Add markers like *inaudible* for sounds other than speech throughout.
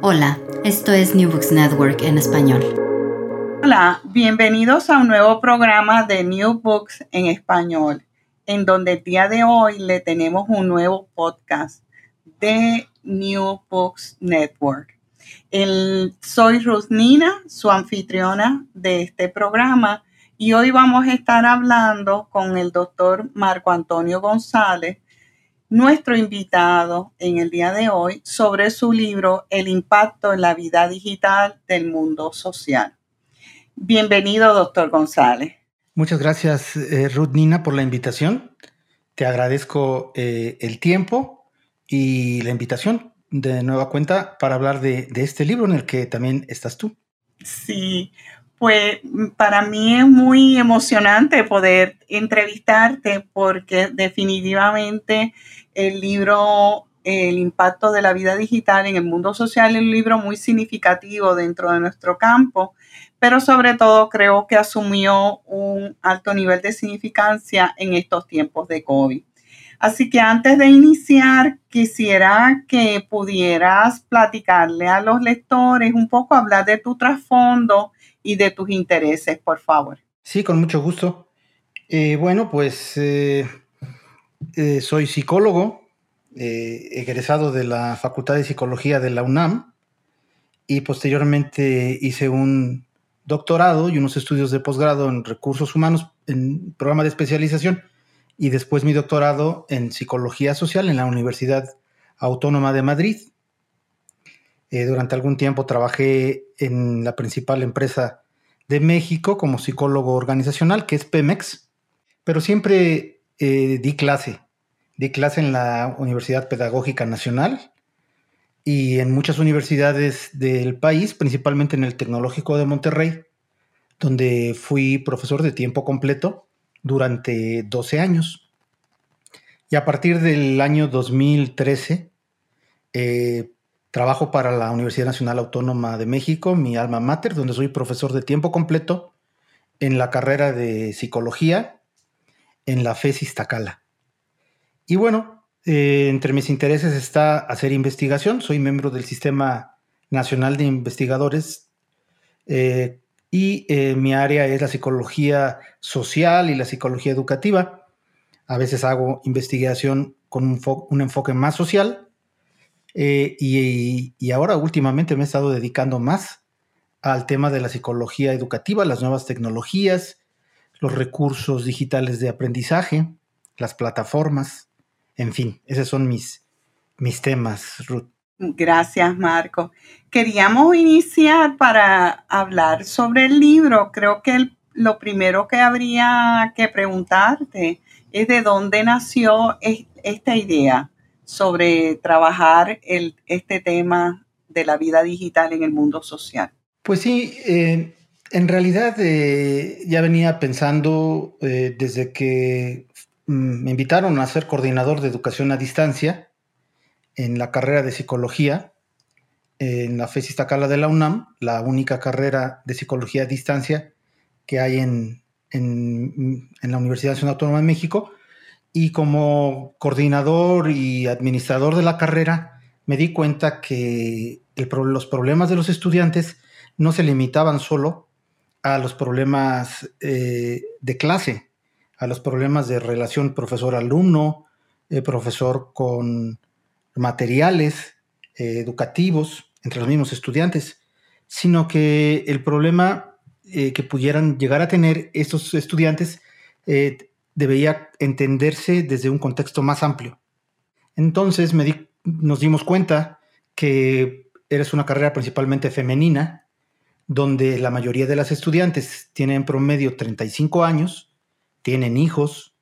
Hola, esto es New Books Network en español. Hola, bienvenidos a un nuevo programa de New Books en español, en donde el día de hoy le tenemos un nuevo podcast de New Books Network. El, soy Ruth Nina, su anfitriona de este programa, y hoy vamos a estar hablando con el doctor Marco Antonio González, nuestro invitado en el día de hoy sobre su libro El impacto en la vida digital del mundo social. Bienvenido, doctor González. Muchas gracias, eh, Ruth Nina, por la invitación. Te agradezco eh, el tiempo y la invitación de nueva cuenta para hablar de, de este libro en el que también estás tú. Sí, pues para mí es muy emocionante poder entrevistarte porque definitivamente el libro El impacto de la vida digital en el mundo social es un libro muy significativo dentro de nuestro campo, pero sobre todo creo que asumió un alto nivel de significancia en estos tiempos de COVID. Así que antes de iniciar, quisiera que pudieras platicarle a los lectores un poco, hablar de tu trasfondo y de tus intereses, por favor. Sí, con mucho gusto. Eh, bueno, pues eh, eh, soy psicólogo, egresado de la Facultad de Psicología de la UNAM y posteriormente hice un doctorado y unos estudios de posgrado en recursos humanos en programa de especialización y después mi doctorado en psicología social en la Universidad Autónoma de Madrid. durante algún tiempo trabajé en la principal empresa de México como psicólogo organizacional, que es Pemex, pero siempre eh, di clase. Di clase en la Universidad Pedagógica Nacional y en muchas universidades del país, principalmente en el Tecnológico de Monterrey, donde fui profesor de tiempo completo durante 12 años. Y a partir del año 2013, eh, trabajo para la Universidad Nacional Autónoma de México, mi alma mater, donde soy profesor de tiempo completo en la carrera de psicología en la FES Iztacala. Y bueno, eh, entre mis intereses está hacer investigación. Soy miembro del Sistema Nacional de Investigadores eh, y eh, mi área es la psicología social y la psicología educativa. A veces hago investigación con un, enfoque más social y, y, ahora últimamente me he estado dedicando más al tema de la psicología educativa, las nuevas tecnologías los recursos digitales de aprendizaje, las plataformas, en fin, esos son mis, mis temas, Ruth. Gracias, Marco. Queríamos iniciar para hablar sobre el libro. Creo que lo primero que habría que preguntarte es de dónde nació esta idea sobre trabajar el, este tema de la vida digital en el mundo social. Pues sí, eh, en realidad eh, ya venía pensando eh, desde que mm, me invitaron a ser coordinador de educación a distancia en la carrera de psicología en la FES Iztacala de la UNAM, la única carrera de psicología a distancia que hay en, en, la Universidad Nacional Autónoma de México. Y como coordinador y administrador de la carrera, me di cuenta que los problemas de los estudiantes no se limitaban solo a los problemas eh, de clase, a los problemas de relación profesor-alumno, eh, profesor con materiales eh, educativos entre los mismos estudiantes, sino que el problema que pudieran llegar a tener estos estudiantes debería entenderse desde un contexto más amplio. Entonces nos dimos cuenta que eres una carrera principalmente femenina, donde la mayoría de las estudiantes tienen en promedio 35 años, tienen hijos,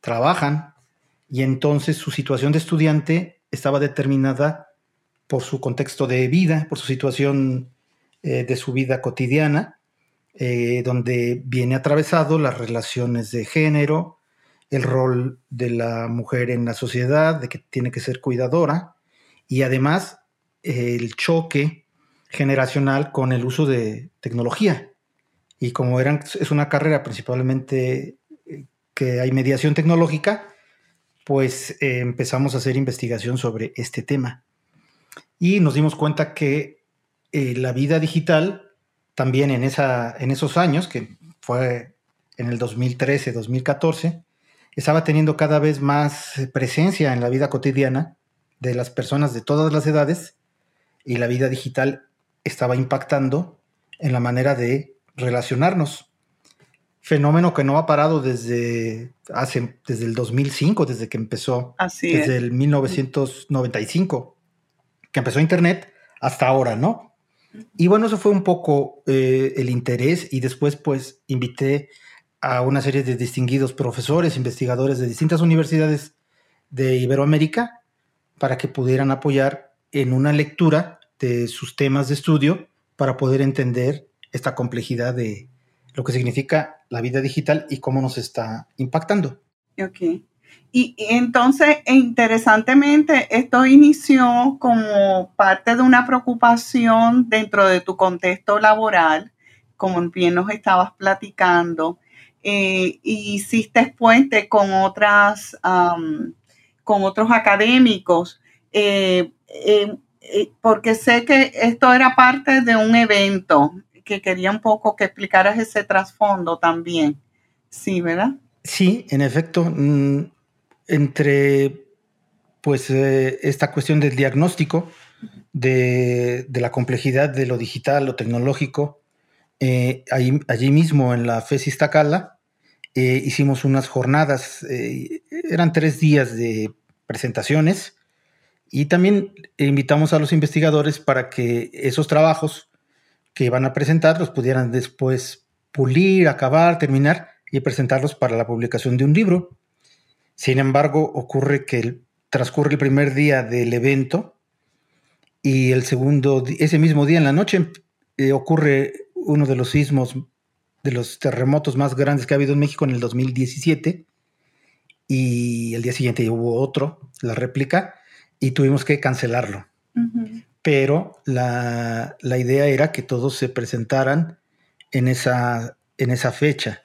trabajan, y entonces su situación de estudiante estaba determinada por su contexto de vida, por su situación eh, de su vida cotidiana, eh, donde viene atravesado las relaciones de género, el rol de la mujer en la sociedad, de que tiene que ser cuidadora, y además el choque generacional con el uso de tecnología. Y como eran, es una carrera principalmente eh, que hay mediación tecnológica, pues eh, empezamos a hacer investigación sobre este tema. Y nos dimos cuenta que eh, la vida digital, también en, esa, en esos años, que fue en el 2013, 2014, estaba teniendo cada vez más presencia en la vida cotidiana de las personas de todas las edades y la vida digital estaba impactando en la manera de relacionarnos. Fenómeno que no ha parado desde hace desde el 2005, desde que empezó, Así desde el 1995, que empezó Internet hasta ahora, ¿no? Y bueno, eso fue un poco eh, el interés y después pues invité a una serie de distinguidos profesores, investigadores de distintas universidades de Iberoamérica para que pudieran apoyar en una lectura de sus temas de estudio para poder entender esta complejidad de lo que significa la vida digital y cómo nos está impactando. Ok. Y, entonces, interesantemente, esto inició como parte de una preocupación dentro de tu contexto laboral, como bien nos estabas platicando, eh, y hiciste puente con otras, con otros académicos. Eh, eh, porque sé que esto era parte de un evento que quería un poco que explicaras ese trasfondo también. Sí, ¿verdad? Sí, en efecto, mm, entre pues eh, esta cuestión del diagnóstico de, la complejidad de lo digital, lo tecnológico, eh, allí mismo en la FES Tacala hicimos unas jornadas, eran tres días de presentaciones y también invitamos a los investigadores para que esos trabajos que van a presentar los pudieran después pulir, acabar, terminar y presentarlos para la publicación de un libro. Sin embargo, ocurre que transcurre el primer día del evento y el segundo, ese mismo día en la noche, eh, ocurre uno de los sismos, de los terremotos más grandes que ha habido en México en el 2017 y el día siguiente hubo otro, la réplica, y tuvimos que cancelarlo. Pero la, idea era que todos se presentaran en esa, en esa fecha.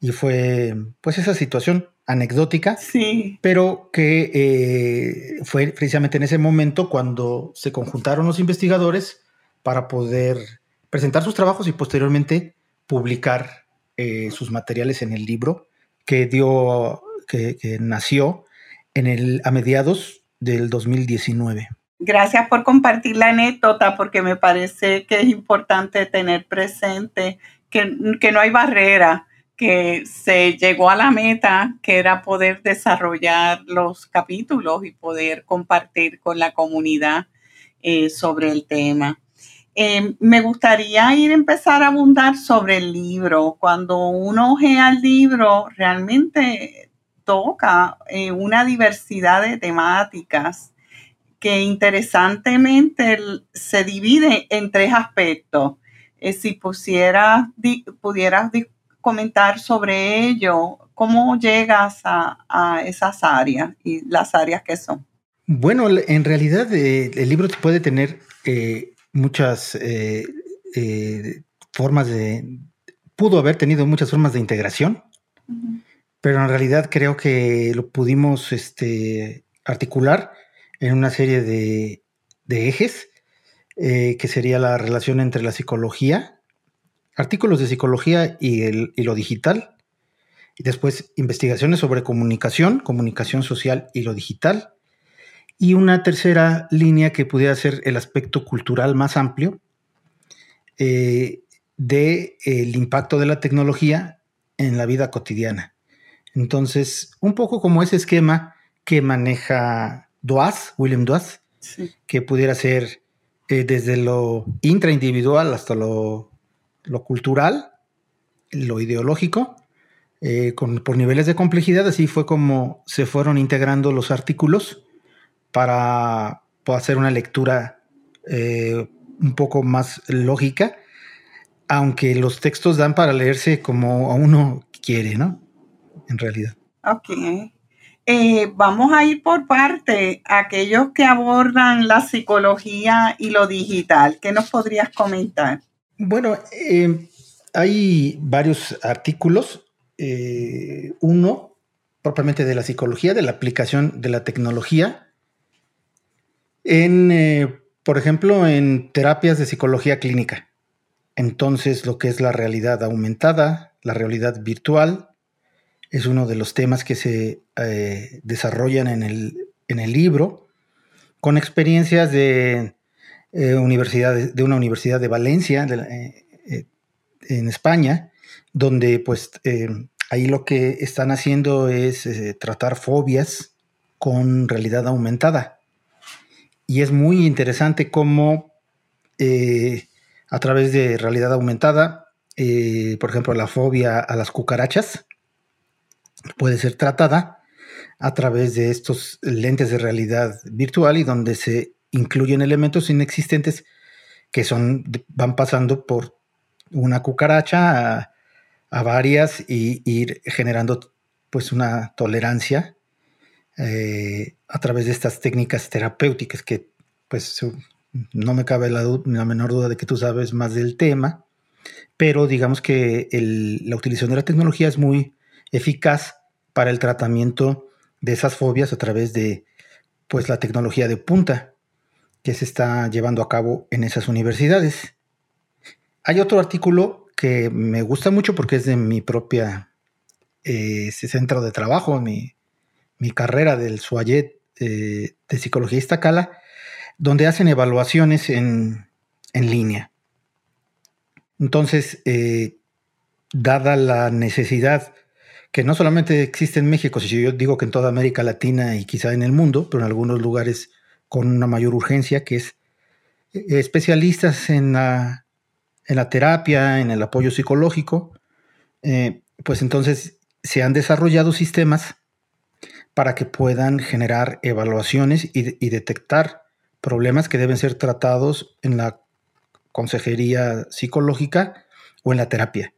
Y fue pues esa situación anecdótica, sí. pero que eh, fue precisamente en ese momento cuando se conjuntaron los investigadores para poder presentar sus trabajos y posteriormente publicar eh, sus materiales en el libro que dio, que, que nació en el, a mediados del 2019. Gracias por compartir la anécdota porque me parece que es importante tener presente que, que no hay barrera, que se llegó a la meta, que era poder desarrollar los capítulos y poder compartir con la comunidad eh, sobre el tema. Eh, me gustaría ir a empezar a abundar sobre el libro. Cuando uno ojea el libro, realmente toca eh, una diversidad de temáticas que interesantemente se divide en tres aspectos. Si pudieras comentar sobre ello, ¿cómo llegas a, esas áreas y las áreas que son? Bueno, en realidad eh, el libro puede tener muchas formas de, pudo haber tenido muchas formas de integración, pero en realidad creo que lo pudimos este, articular en una serie de, ejes, eh, que sería la relación entre la psicología, artículos de psicología y, el, y lo digital, y después investigaciones sobre comunicación, comunicación social y lo digital, y una tercera línea que pudiera ser el aspecto cultural más amplio, eh, del impacto de la tecnología en la vida cotidiana. Entonces, un poco como ese esquema que maneja Doaz, William Doaz, que pudiera ser eh, desde lo intraindividual hasta lo, cultural, lo ideológico, eh, por niveles de complejidad, así fue como se fueron integrando los artículos para, hacer una lectura eh, un poco más lógica aunque los textos dan para leerse como a uno quiere, ¿no? En realidad. Ok. Eh, vamos a ir por parte, aquellos que abordan la psicología y lo digital. ¿Qué nos podrías comentar? Bueno, eh, hay varios artículos. Eh, uno, propiamente de la psicología, de la aplicación de la tecnología en, por ejemplo, en terapias de psicología clínica. Entonces, lo que es la realidad aumentada, la realidad virtual, es uno de los temas que se eh, desarrollan en el, libro, con experiencias de, eh, de una universidad de Valencia, eh, en España, donde pues ahí lo que están haciendo es tratar fobias con realidad aumentada. Y es muy interesante cómo a través de realidad aumentada, eh, por ejemplo, la fobia a las cucarachas puede ser tratada a través de estos lentes de realidad virtual y donde se incluyen elementos inexistentes que son, van pasando por una cucaracha a, varias y ir generando pues una tolerancia eh, a través de estas técnicas terapéuticas que pues no me cabe la, menor duda de que tú sabes más del tema, pero digamos que la utilización de la tecnología es muy eficaz para el tratamiento de esas fobias a través de pues, la tecnología de punta que se está llevando a cabo en esas universidades. Hay otro artículo que me gusta mucho porque es de mi propia eh, centro de trabajo, mi, mi carrera del SUAYET eh, de Psicología Iztacala, donde hacen evaluaciones en, línea. Entonces, eh, dada la necesidad que no solamente existe en México, si yo digo que en toda América Latina y quizá en el mundo, pero en algunos lugares con una mayor urgencia, que es eh, especialistas en la, en la terapia, en el apoyo psicológico, eh, pues entonces se han desarrollado sistemas para que puedan generar evaluaciones y detectar problemas que deben ser tratados en la consejería psicológica o en la terapia.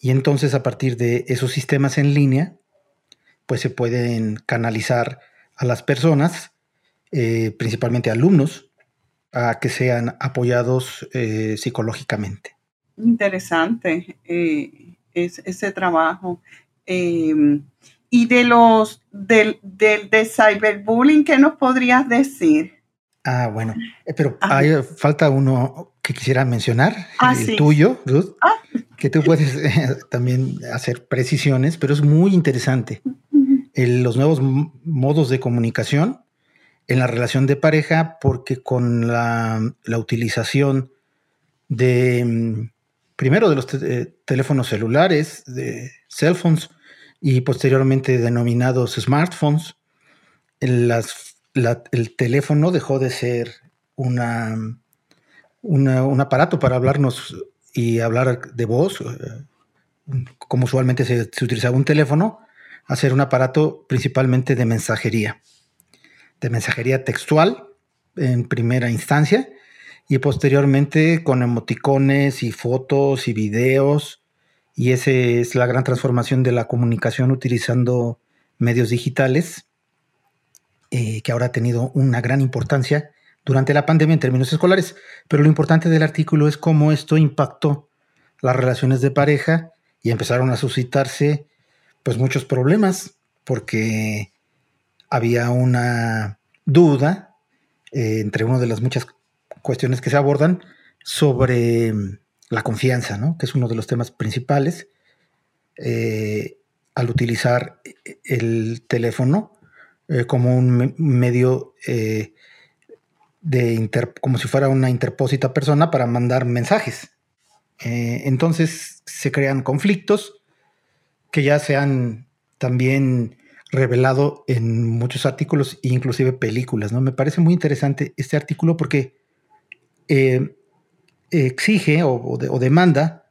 Y entonces a partir de esos sistemas en línea, pues se pueden canalizar a las personas, eh, principalmente alumnos, a que sean apoyados eh, psicológicamente. Interesante eh, ese trabajo. Em, y de los del, del de cyberbullying, ¿qué nos podrías decir? Ah, bueno, eh, pero hay, falta uno que quisiera mencionar, ah, el tuyo, Ruth, ah. que tú puedes eh, *laughs* también hacer precisiones, pero es muy interesante. los nuevos modos de comunicación en la relación de pareja, porque con la, utilización de, mm, primero de los eh, teléfonos celulares, de cell phones, y posteriormente denominados smartphones, el teléfono dejó de ser una, un aparato para hablarnos y hablar de voz, eh, como usualmente se, utilizaba un teléfono, a ser un aparato principalmente de mensajería, de mensajería textual en primera instancia y posteriormente con emoticones y fotos y videos. Y esa es la gran transformación de la comunicación utilizando medios digitales eh, que ahora ha tenido una gran importancia durante la pandemia en términos escolares, pero lo importante del artículo es cómo esto impactó las relaciones de pareja y empezaron a suscitarse pues muchos problemas porque había una duda eh, entre una de las muchas cuestiones que se abordan sobre la confianza, ¿no? que es uno de los temas principales eh, al utilizar el teléfono eh, como un medio de como si fuera una interpósita persona para mandar mensajes. Eh, entonces se crean conflictos que ya se han también revelado en muchos artículos e inclusive películas. ¿no? Me parece muy interesante este artículo porque eh, exige o, demanda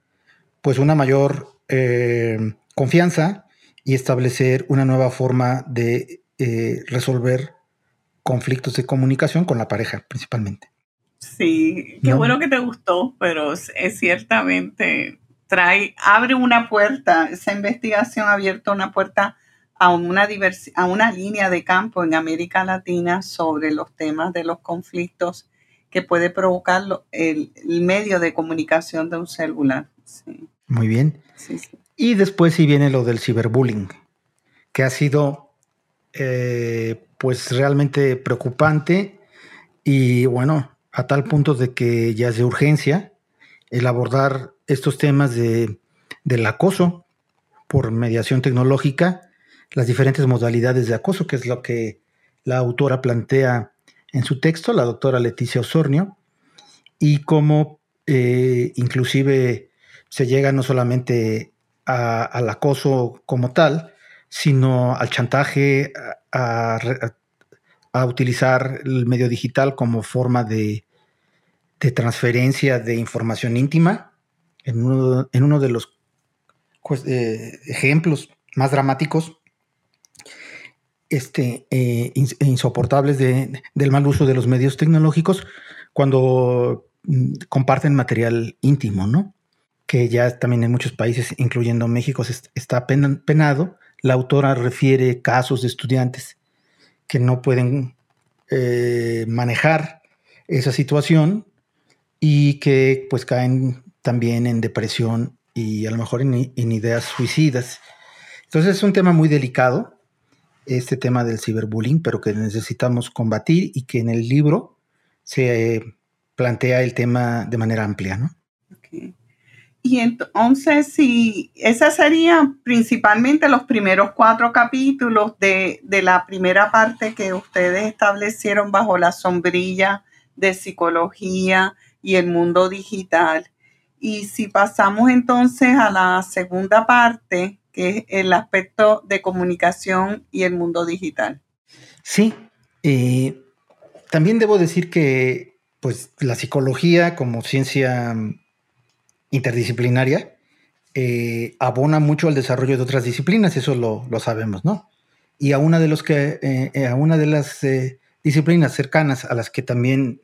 pues una mayor eh, confianza y establecer una nueva forma de resolver conflictos de comunicación con la pareja principalmente. Sí, qué bueno que te gustó, pero es, ciertamente trae, abre una puerta, esa investigación ha abierto una puerta a una, a una línea de campo en América Latina sobre los temas de los conflictos que puede provocar el, medio de comunicación de un celular. Muy bien. Y después sí viene lo del ciberbullying, que ha sido eh, pues realmente preocupante y bueno, a tal punto de que ya es de urgencia el abordar estos temas de, del acoso por mediación tecnológica, las diferentes modalidades de acoso, que es lo que la autora plantea en su texto, la doctora Leticia Osornio, y cómo eh, inclusive se llega no solamente al acoso como tal, sino al chantaje, a, utilizar el medio digital como forma de, transferencia de información íntima. En uno, de los pues, eh, ejemplos más dramáticos, este, eh, insoportables del mal uso de los medios tecnológicos cuando mm, comparten material íntimo, ¿no? Que ya también en muchos países, incluyendo México, está penado la autora refiere casos de estudiantes que no pueden eh, manejar esa situación y que pues caen también en depresión y a lo mejor en, ideas suicidas. Entonces es un tema muy delicado, este tema del ciberbullying, pero que necesitamos combatir y que en el libro se plantea el tema de manera amplia, ¿no? Y entonces, si esa serían principalmente los primeros cuatro capítulos de, la primera parte que ustedes establecieron bajo la sombrilla de psicología y el mundo digital. Y si pasamos entonces a la segunda parte, que es el aspecto de comunicación y el mundo digital. Sí, eh, también debo decir que pues la psicología como ciencia interdisciplinaria eh, abona mucho al desarrollo de otras disciplinas, eso lo, sabemos, ¿no? Y a una de, los que, eh, eh, a una de las disciplinas cercanas a las que también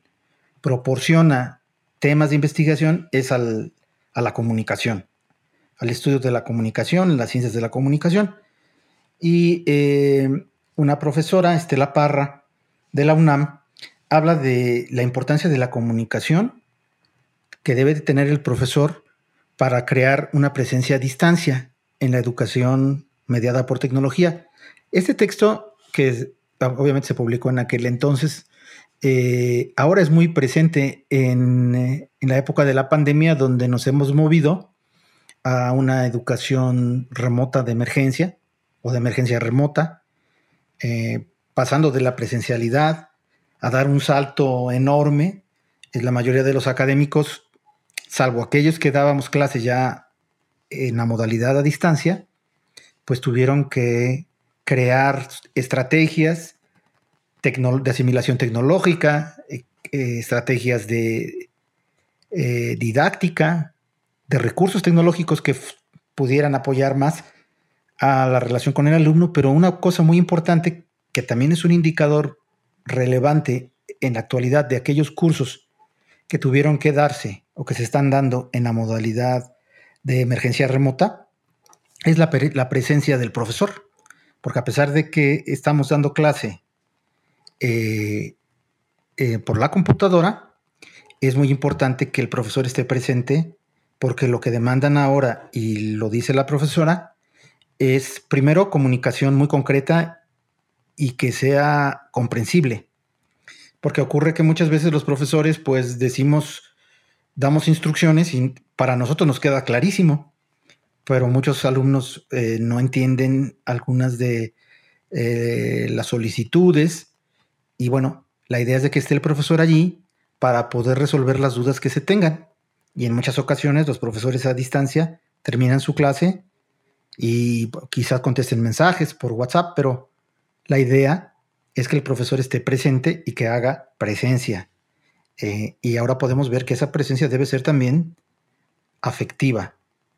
proporciona temas de investigación es al, a la comunicación, al estudio de la comunicación, las ciencias de la comunicación. Y una profesora, Estela Parra, de la UNAM, habla de la importancia de la comunicación que debe de tener el profesor para crear una presencia a distancia en la educación mediada por tecnología. Este texto, que obviamente se publicó en aquel entonces, eh, ahora es muy presente en, en, la época de la pandemia, donde nos hemos movido a una educación remota de emergencia o de emergencia remota, eh, pasando de la presencialidad a dar un salto enorme. La mayoría de los académicos salvo aquellos que dábamos clases ya en la modalidad a distancia, pues tuvieron que crear estrategias de asimilación tecnológica, eh, eh, estrategias de didáctica, de recursos tecnológicos que pudieran apoyar más a la relación con el alumno, pero una cosa muy importante que también es un indicador relevante en la actualidad de aquellos cursos que tuvieron que darse o que se están dando en la modalidad de emergencia remota es la, presencia del profesor. Porque a pesar de que estamos dando clase eh, eh, por la computadora, es muy importante que el profesor esté presente porque lo que demandan ahora, y lo dice la profesora, es primero comunicación muy concreta y que sea comprensible. Porque ocurre que muchas veces los profesores pues decimos, damos instrucciones y para nosotros nos queda clarísimo, pero muchos alumnos eh, no entienden algunas de eh, las solicitudes y bueno, la idea es de que esté el profesor allí para poder resolver las dudas que se tengan. Y en muchas ocasiones los profesores a distancia terminan su clase y quizás contesten mensajes por WhatsApp, pero la idea es que el profesor esté presente y que haga presencia. Eh, y ahora podemos ver que esa presencia debe ser también afectiva.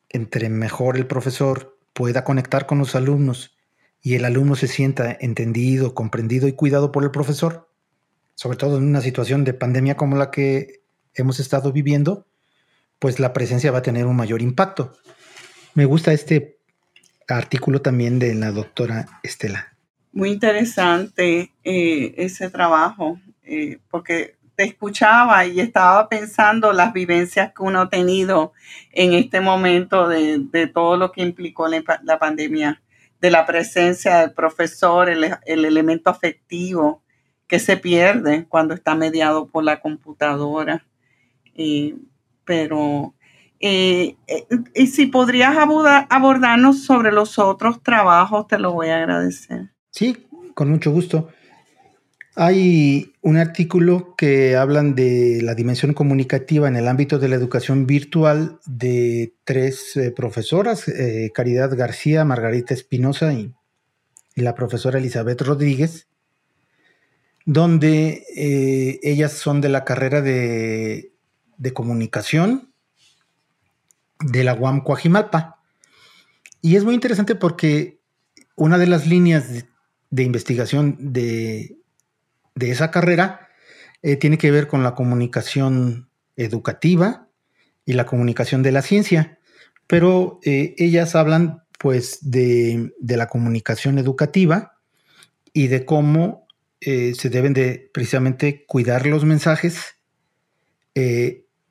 Entre mejor el profesor pueda conectar con los alumnos y el alumno se sienta entendido, comprendido y cuidado por el profesor, sobre todo en una situación de pandemia como la que hemos estado viviendo, pues la presencia va a tener un mayor impacto. Me gusta este artículo también de la doctora Estela. Muy interesante eh, ese trabajo, eh, porque te escuchaba y estaba pensando las vivencias que uno ha tenido en este momento de, todo lo que implicó la, pandemia, de la presencia del profesor, el, elemento afectivo que se pierde cuando está mediado por la computadora. Pero, eh, eh, y si podrías abordarnos sobre los otros trabajos, te lo voy a agradecer. Sí, con mucho gusto. Hay un artículo que hablan de la dimensión comunicativa en el ámbito de la educación virtual de tres eh, profesoras, Caridad García, Margarita Espinosa y, la profesora Elizabeth Rodríguez, donde ellas son de la carrera de, comunicación de la UAM Coajimalpa. Y es muy interesante porque una de las líneas de investigación de, de esa carrera eh, tiene que ver con la comunicación educativa y la comunicación de la ciencia, pero eh, ellas hablan pues de, la comunicación educativa y de cómo eh, se deben de precisamente cuidar los mensajes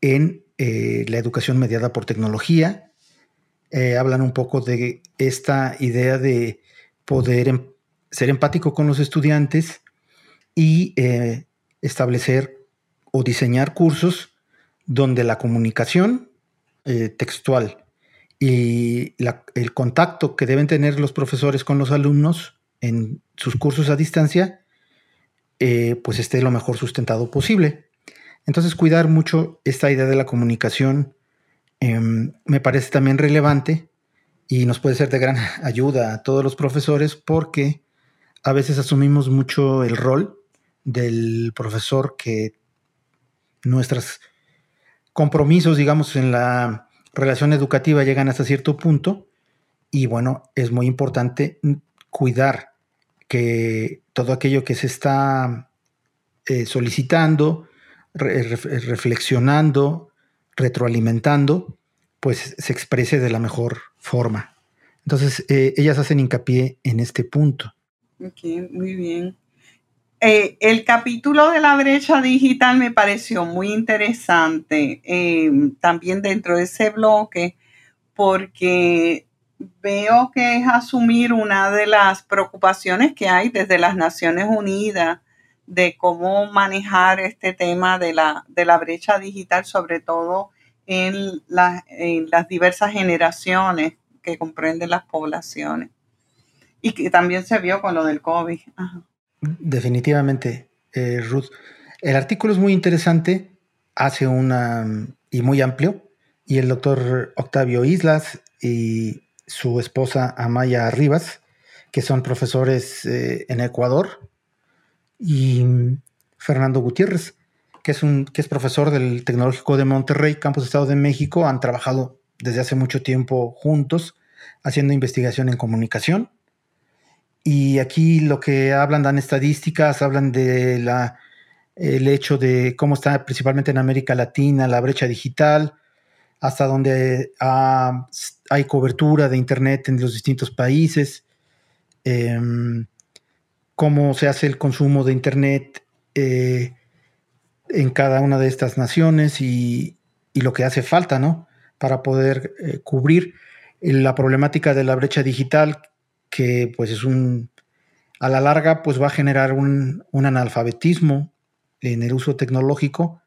en la educación mediada por tecnología. hablan un poco de esta idea de poder em, ser empático con los estudiantes y eh, establecer o diseñar cursos donde la comunicación eh, textual y el contacto que deben tener los profesores con los alumnos en sus cursos a distancia, eh, pues esté lo mejor sustentado posible. Entonces, cuidar mucho esta idea de la comunicación em, me parece también relevante y nos puede ser de gran *laughs* ayuda a todos los profesores porque a veces asumimos mucho el rol del profesor que nuestros compromisos, digamos, en la relación educativa llegan hasta cierto punto y bueno, es muy importante cuidar que todo aquello que se está eh, solicitando, reflexionando, retroalimentando, pues se exprese de la mejor forma. Entonces, eh, ellas hacen hincapié en este punto. Ok, muy bien. Eh, el capítulo de la brecha digital me pareció muy interesante eh, también dentro de ese bloque porque veo que es asumir una de las preocupaciones que hay desde las Naciones Unidas de cómo manejar este tema de la, de la brecha digital, sobre todo en, en las diversas generaciones que comprenden las poblaciones. Y que también se vio con lo del COVID. Definitivamente, eh, Ruth. El artículo es muy interesante, hace una y muy amplio, y el doctor Octavio Islas y su esposa Amaya Rivas, que son profesores eh, en Ecuador, y Fernando Gutiérrez, que es, un, que es profesor del Tecnológico de Monterrey, Campus Estado de México, han trabajado desde hace mucho tiempo juntos haciendo investigación en comunicación. Y aquí lo que hablan dan estadísticas, hablan de la, el hecho de cómo está principalmente en América Latina la brecha digital, hasta donde hay cobertura de Internet en los distintos países, em, cómo se hace el consumo de Internet eh, en cada una de estas naciones y, lo que hace falta, ¿no? Para poder eh, cubrir la problemática de la brecha digital, que pues es un, a la larga, pues va a generar un, un analfabetismo en el uso tecnológico,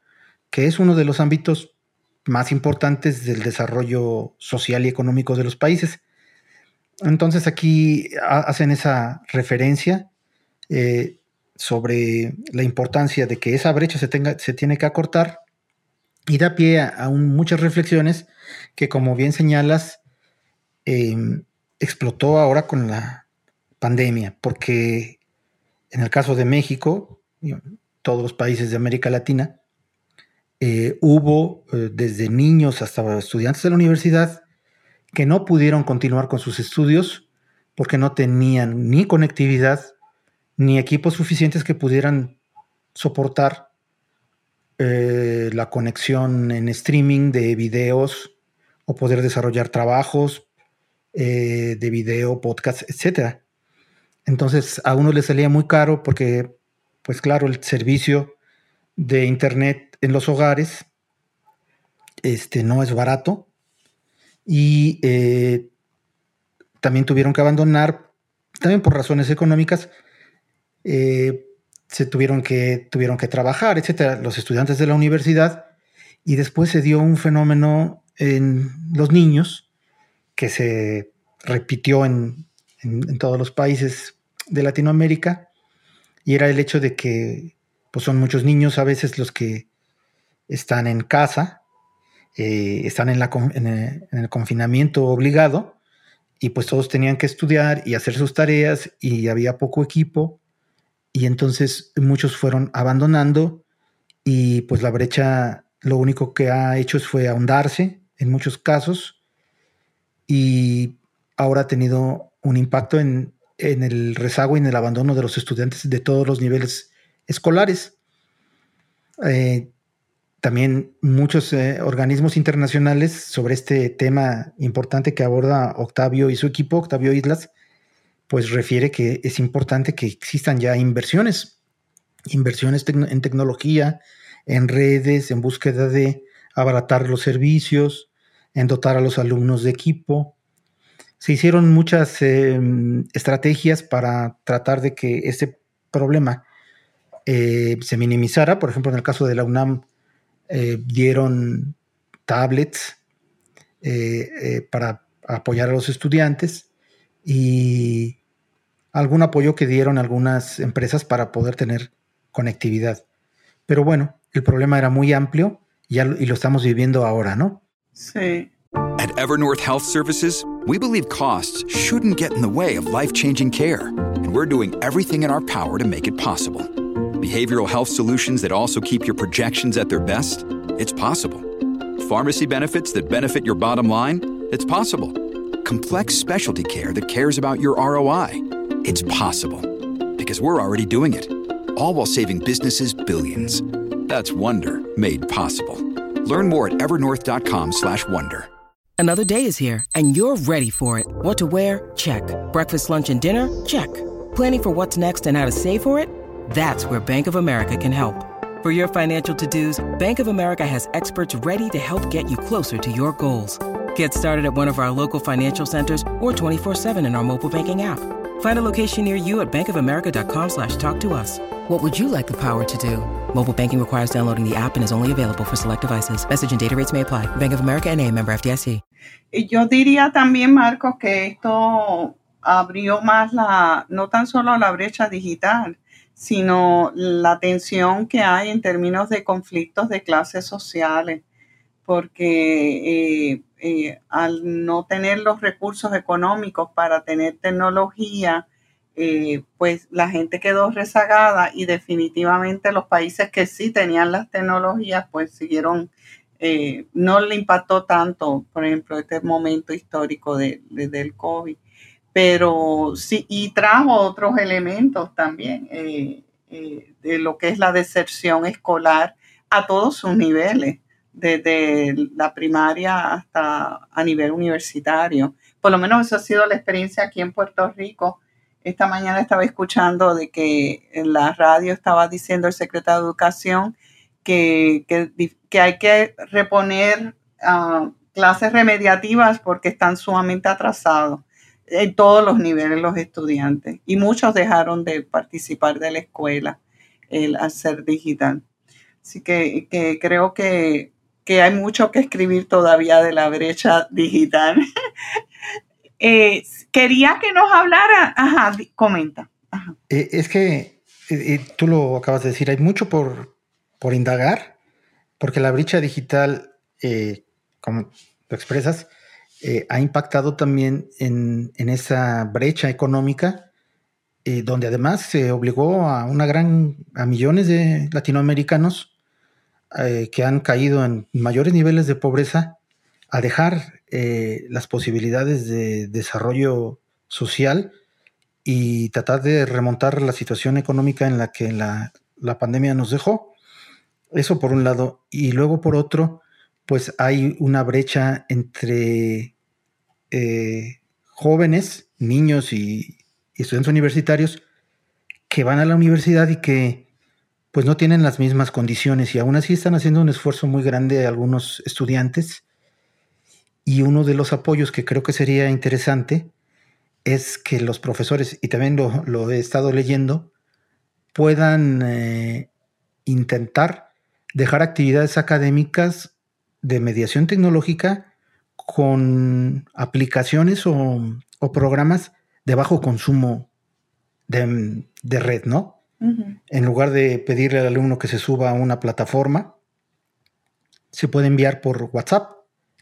que es uno de los ámbitos más importantes del desarrollo social y económico de los países. Entonces aquí hacen esa referencia eh, sobre la importancia de que esa brecha se, tenga, se tiene que acortar y da pie a, muchas reflexiones que, como bien señalas, em, explotó ahora con la pandemia, porque en el caso de México, todos los países de América Latina, eh, hubo eh, desde niños hasta estudiantes de la universidad que no pudieron continuar con sus estudios porque no tenían ni conectividad ni equipos suficientes que pudieran soportar eh, la conexión en streaming de videos o poder desarrollar trabajos de video, podcast, etc. Entonces a uno le salía muy caro porque, pues claro, el servicio de Internet en los hogares este, no es barato y eh, también tuvieron que abandonar, también por razones económicas, eh, se tuvieron que, tuvieron que trabajar, etcétera, los estudiantes de la universidad, y después se dio un fenómeno en los niños que se repitió en, en todos los países de Latinoamérica, y era el hecho de que pues son muchos niños a veces los que están en casa, eh, están en, la, en, el, confinamiento obligado. Y pues todos tenían que estudiar y hacer sus tareas y había poco equipo y entonces muchos fueron abandonando y pues la brecha lo único que ha hecho fue ahondarse en muchos casos y ahora ha tenido un impacto en, en el rezago y en el abandono de los estudiantes de todos los niveles escolares. Eh, también muchos eh, organismos internacionales sobre este tema importante que aborda Octavio y su equipo, Octavio Islas, pues refiere que es importante que existan ya inversiones, inversiones en tecnología, en redes, en búsqueda de abaratar los servicios, en dotar a los alumnos de equipo. Se hicieron muchas em, estrategias para tratar de que este problema eh, se minimizara. Por ejemplo, en el caso de la UNAM, eh, dieron tablets eh, para apoyar a los estudiantes y algún apoyo que dieron algunas empresas para poder tener conectividad. Pero bueno, el problema era muy amplio y, lo estamos viviendo ahora, ¿no? Sí. At Evernorth Health Services, we believe costs shouldn't get in the way of life-changing care, and we're doing everything in our power to make it possible. Behavioral health solutions that also keep your projections at their best? It's possible. Pharmacy benefits that benefit your bottom line? It's possible. Complex specialty care that cares about your ROI? It's possible. Because we're already doing it. All while saving businesses billions. That's Wonder made possible. Learn more at evernorth.com/wonder. Another day is here and you're ready for it. What to wear? Check. Breakfast, lunch and dinner? Check. Planning for what's next and how to save for it? That's where Bank of America can help. For your financial to-dos, Bank of America has experts ready to help get you closer to your goals. Get started at one of our local financial centers or 24-7 in our mobile banking app. Find a location near you at bankofamerica.com slash talk to us. What would you like the power to do? Mobile banking requires downloading the app and is only available for select devices. Message and data rates may apply. Bank of America NA, member FDIC. Yo diría también, Marcos, que esto abrió más la, no tan solo la brecha digital, sino la tensión que hay en términos de conflictos de clases sociales, porque eh, eh, al no tener los recursos económicos para tener tecnología, eh, pues la gente quedó rezagada y definitivamente los países que sí tenían las tecnologías, pues siguieron, no le impactó tanto, por ejemplo, este momento histórico de, del COVID. Pero sí, y trajo otros elementos también eh, eh, de lo que es la deserción escolar a todos sus niveles, desde la primaria hasta a nivel universitario. Por lo menos esa ha sido la experiencia aquí en Puerto Rico. Esta mañana estaba escuchando de que en la radio estaba diciendo el secretario de Educación que, hay que reponer ah, clases remediativas porque están sumamente atrasados en todos los niveles los estudiantes y muchos dejaron de participar de la escuela el hacer digital. Así que, creo que, hay mucho que escribir todavía de la brecha digital. *laughs* Eh, quería que nos hablara, ajá, comenta. Eh, es que eh, tú lo acabas de decir, hay mucho por, por indagar, porque la brecha digital, como lo expresas, ha impactado también en, en, esa brecha económica, donde además se obligó a una gran, a millones de latinoamericanos eh, que han caído en mayores niveles de pobreza a dejar eh, las posibilidades de desarrollo social y tratar de remontar la situación económica en la que la, pandemia nos dejó. Eso por un lado. Y luego por otro, pues hay una brecha entre eh, jóvenes, niños y, estudiantes universitarios que van a la universidad y que pues no tienen las mismas condiciones y aún así están haciendo un esfuerzo muy grande algunos estudiantes. Y uno de los apoyos que creo que sería interesante es que los profesores, y también lo, he estado leyendo, puedan eh, intentar dejar actividades académicas de mediación tecnológica con aplicaciones o, programas de bajo consumo de, de red, ¿no? En lugar de pedirle al alumno que se suba a una plataforma, se puede enviar por WhatsApp,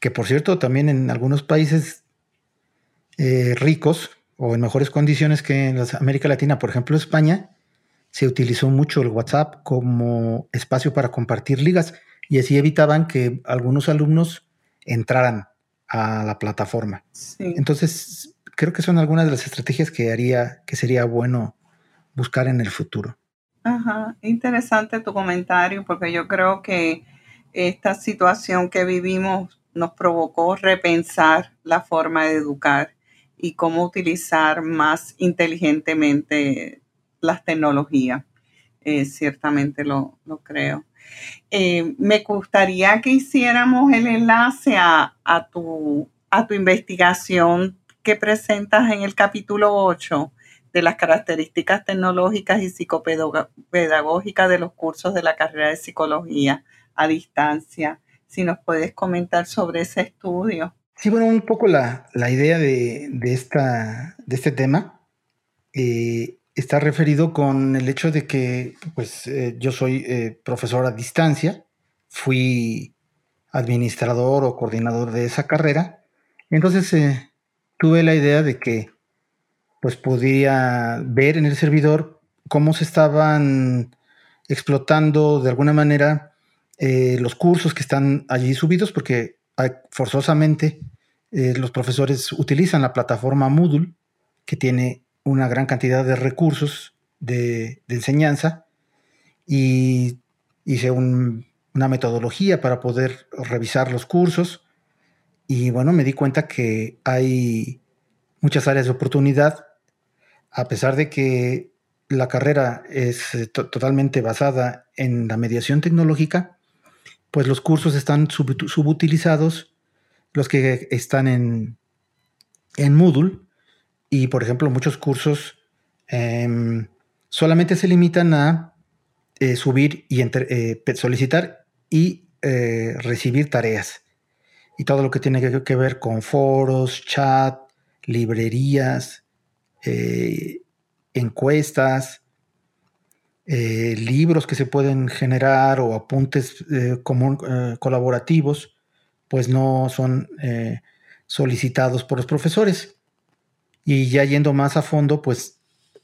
que por cierto también en algunos países eh, ricos o en mejores condiciones que en América Latina, por ejemplo España, se utilizó mucho el WhatsApp como espacio para compartir ligas y así evitaban que algunos alumnos entraran a la plataforma. Entonces, creo que son algunas de las estrategias que haría que sería bueno buscar en el futuro. Ajá, interesante tu comentario porque yo creo que esta situación que vivimos nos provocó repensar la forma de educar y cómo utilizar más inteligentemente las tecnologías. Eh, ciertamente lo, creo. Eh, me gustaría que hiciéramos el enlace a, tu, a tu investigación que presentas en el capítulo 8 de las características tecnológicas y psicopedagógicas de los cursos de la carrera de psicología a distancia. Si nos puedes comentar sobre ese estudio. Sí, bueno, un poco la, idea de, esta, de este tema eh, está referido con el hecho de que pues, eh, yo soy eh, profesor a distancia, fui administrador o coordinador de esa carrera, entonces tuve la idea de que pues podía ver en el servidor cómo se estaban explotando de alguna manera eh, los cursos que están allí subidos, porque forzosamente eh, los profesores utilizan la plataforma Moodle, que tiene una gran cantidad de recursos de, enseñanza, y hice una metodología para poder revisar los cursos, y bueno, me di cuenta que hay muchas áreas de oportunidad a pesar de que la carrera es eh, totalmente basada en la mediación tecnológica, pues los cursos están subutilizados, los que están en, en Moodle, y por ejemplo muchos cursos em, solamente se limitan a eh, subir y eh, solicitar y recibir tareas. Y todo lo que tiene que ver con foros, chat, librerías, eh, encuestas, eh, libros que se pueden generar o apuntes eh, colaborativos, pues no son solicitados por los profesores. Y ya yendo más a fondo, pues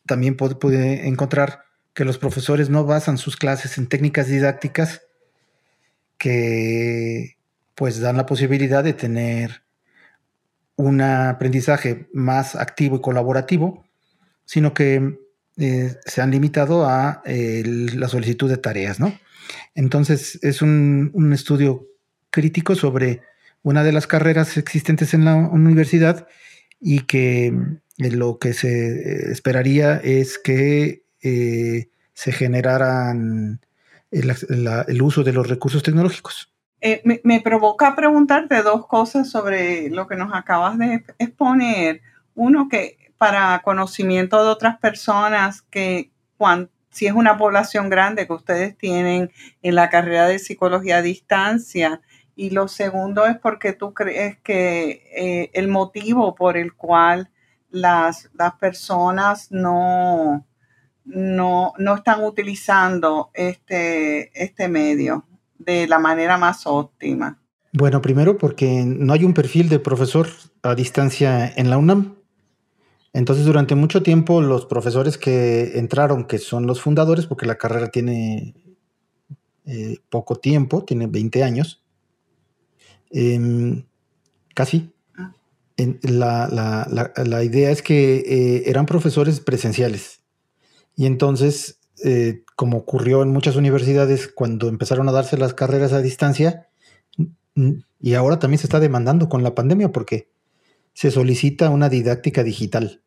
también puede, encontrar que los profesores no basan sus clases en técnicas didácticas que pues dan la posibilidad de tener un aprendizaje más activo y colaborativo, sino que eh, se han limitado a eh, la solicitud de tareas, ¿no? Entonces es un, estudio crítico sobre una de las carreras existentes en la universidad y que eh, lo que se esperaría es que se generaran el, uso de los recursos tecnológicos. Eh, me, provoca preguntarte dos cosas sobre lo que nos acabas de exponer. Uno, que para conocimiento de otras personas, que si es una población grande que ustedes tienen en la carrera de psicología a distancia, y lo segundo es porque tú crees que eh, el motivo por el cual las, las personas no, no, no, están utilizando este, este medio de la manera más óptima. Bueno, primero porque no hay un perfil de profesor a distancia en la UNAM. Entonces, durante mucho tiempo, los profesores que entraron, que son los fundadores, porque la carrera tiene eh, poco tiempo, tiene 20 años, em, casi. Ah. la, idea es que eh, eran profesores presenciales. Y entonces, eh, como ocurrió en muchas universidades cuando empezaron a darse las carreras a distancia, y ahora también se está demandando con la pandemia porque se solicita una didáctica digital.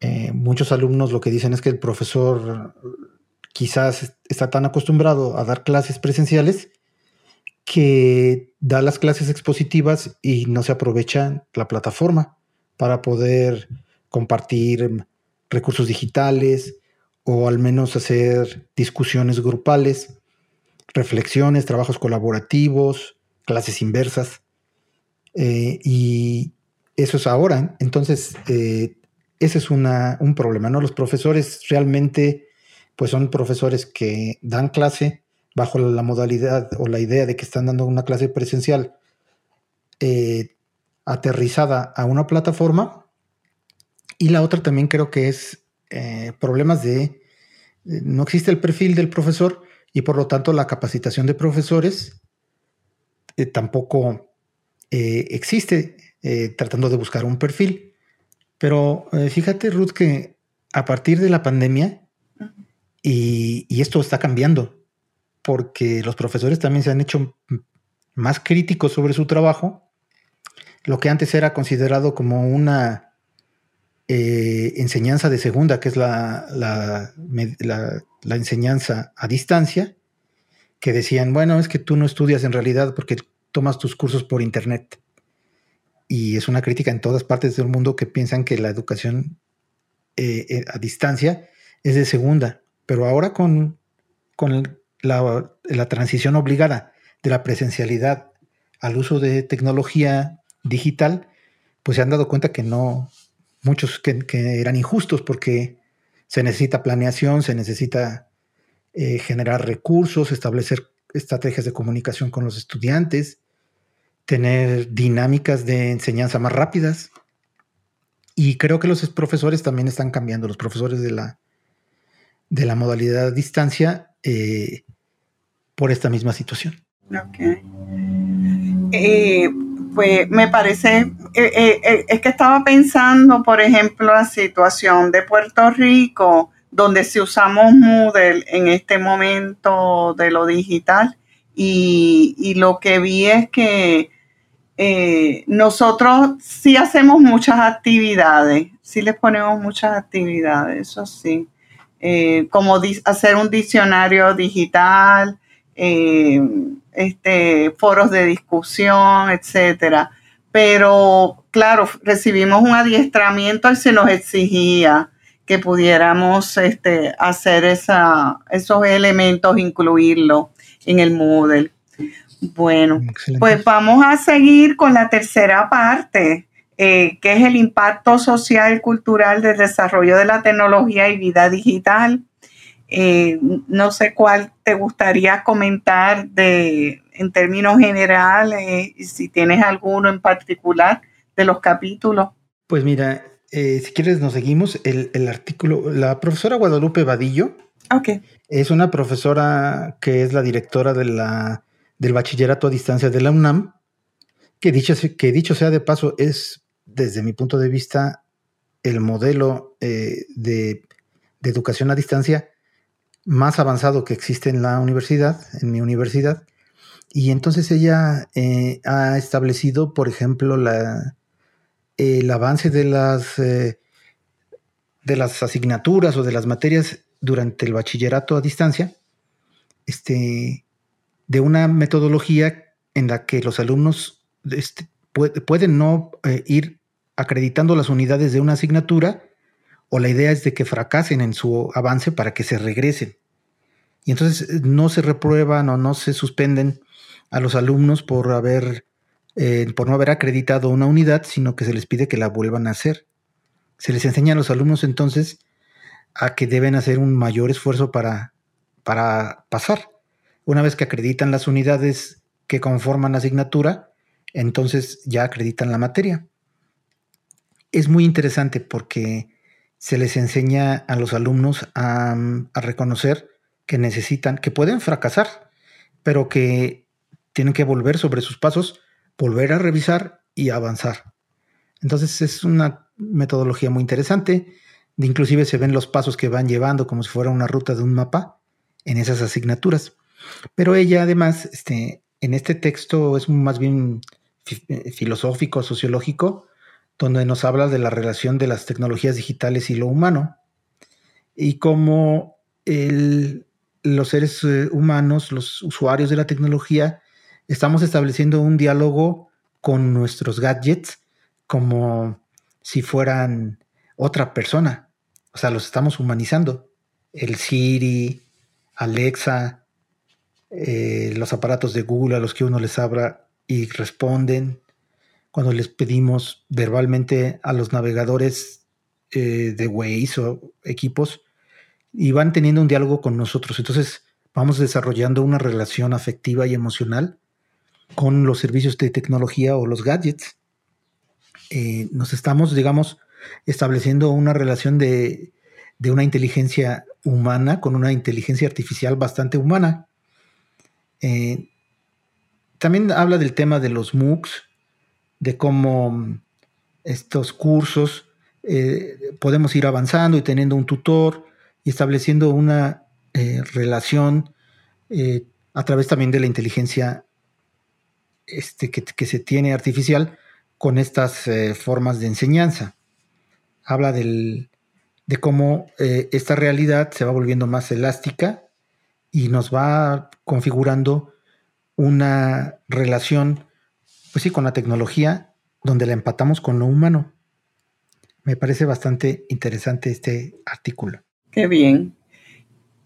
Eh, muchos alumnos lo que dicen es que el profesor quizás está tan acostumbrado a dar clases presenciales que da las clases expositivas y no se aprovecha la plataforma para poder compartir recursos digitales o al menos hacer discusiones grupales, reflexiones, trabajos colaborativos, clases inversas. Eh, y eso es ahora. Entonces, eh, ese es un problema, ¿no? Los profesores realmente, pues son profesores que dan clase bajo la modalidad o la idea de que están dando una clase presencial eh, aterrizada a una plataforma. Y la otra también creo que es eh, problemas de, no existe el perfil del profesor y por lo tanto la capacitación de profesores tampoco existe tratando de buscar un perfil. Pero eh, fíjate, Ruth, que a partir de la pandemia, y, esto está cambiando, porque los profesores también se han hecho más críticos sobre su trabajo, lo que antes era considerado como una eh, enseñanza de segunda, que es la, la, enseñanza a distancia, que decían, bueno, es que tú no estudias en realidad porque tomas tus cursos por internet y es una crítica en todas partes del mundo que piensan que la educación eh, eh, a distancia es de segunda, pero ahora con, con la, transición obligada de la presencialidad al uso de tecnología digital, pues se han dado cuenta que no, muchos que, eran injustos porque se necesita planeación, se necesita eh, generar recursos, establecer estrategias de comunicación con los estudiantes, tener dinámicas de enseñanza más rápidas. Y creo que los profesores también están cambiando, los profesores de la, de la modalidad a distancia, eh, por esta misma situación. Eh, pues me parece, eh, es que estaba pensando, por ejemplo, la situación de Puerto Rico, donde si usamos Moodle en este momento de lo digital, y, y lo que vi es que eh, nosotros sí hacemos muchas actividades, sí les ponemos muchas actividades, eso sí, eh, como hacer un diccionario digital, eh, este, foros de discusión, etcétera. Pero claro, recibimos un adiestramiento y se nos exigía que pudiéramos este, hacer esa, esos elementos, incluirlo en el Moodle. Bueno, pues vamos a seguir con la tercera parte, eh, que es el impacto social y cultural del desarrollo de la tecnología y vida digital. Eh, no sé cuál te gustaría comentar de, en términos generales, si tienes alguno en particular de los capítulos. Pues mira, eh, si quieres nos seguimos. El, el, artículo, la profesora Guadalupe Vadillo okay. es una profesora que es la directora de la del bachillerato a distancia de la UNAM, que dicho, que dicho sea de paso, es desde mi punto de vista el modelo eh, de, educación a distancia más avanzado que existe en la universidad, en mi universidad. Y entonces ella eh, ha establecido, por ejemplo, el avance de las, eh, de las asignaturas o de las materias durante el bachillerato a distancia este, de una metodología en la que los alumnos este, pueden no eh, ir acreditando las unidades de una asignatura o la idea es de que fracasen en su avance para que se regresen. Y entonces eh, no se reprueban o no se suspenden a los alumnos por haber eh, por no haber acreditado una unidad, sino que se les pide que la vuelvan a hacer. Se les enseña a los alumnos entonces a que deben hacer un mayor esfuerzo para, para pasar. Una vez que acreditan las unidades que conforman la asignatura, entonces ya acreditan la materia. Es muy interesante porque se les enseña a los alumnos a, a reconocer que necesitan, que pueden fracasar, pero que tienen que volver sobre sus pasos, volver a revisar y avanzar. Entonces es una metodología muy interesante. Inclusive se ven los pasos que van llevando como si fuera una ruta de un mapa en esas asignaturas. Pero ella además, este, en este texto es más bien eh, filosófico, sociológico, donde nos habla de la relación de las tecnologías digitales y lo humano y cómo los seres eh, humanos, los usuarios de la tecnología, estamos estableciendo un diálogo con nuestros gadgets como si fueran otra persona. O sea, los estamos humanizando. El Siri, Alexa, eh, los aparatos de Google a los que uno les habla y responden. Cuando les pedimos verbalmente a los navegadores eh, de Waze o equipos y van teniendo un diálogo con nosotros. Entonces vamos desarrollando una relación afectiva y emocional con los servicios de tecnología o los gadgets. Eh, nos estamos, digamos, estableciendo una relación de, una inteligencia humana con una inteligencia artificial bastante humana. Eh, también habla del tema de los MOOCs, de cómo estos cursos eh, podemos ir avanzando y teniendo un tutor y estableciendo una relación a través también de la inteligencia este, que, se tiene artificial con estas eh, formas de enseñanza. Habla de cómo eh, esta realidad se va volviendo más elástica y nos va configurando una relación, pues sí, con la tecnología, donde la empatamos con lo humano. Me parece bastante interesante este artículo. Qué bien.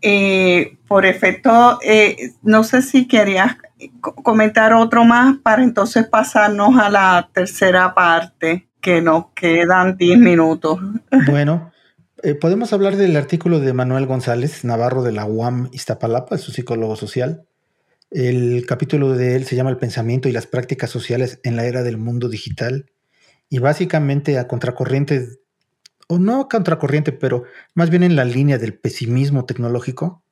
Eh, por efecto, no sé si querías comentar otro más para entonces pasarnos a la tercera parte, que nos quedan 10 minutos. *laughs* Bueno, eh, podemos hablar del artículo de Manuel González Navarro de la UAM Iztapalapa, su psicólogo social. El capítulo de él se llama El pensamiento y las prácticas sociales en la era del mundo digital. Y básicamente a contracorriente, o no a contracorriente, pero más bien en la línea del pesimismo tecnológico,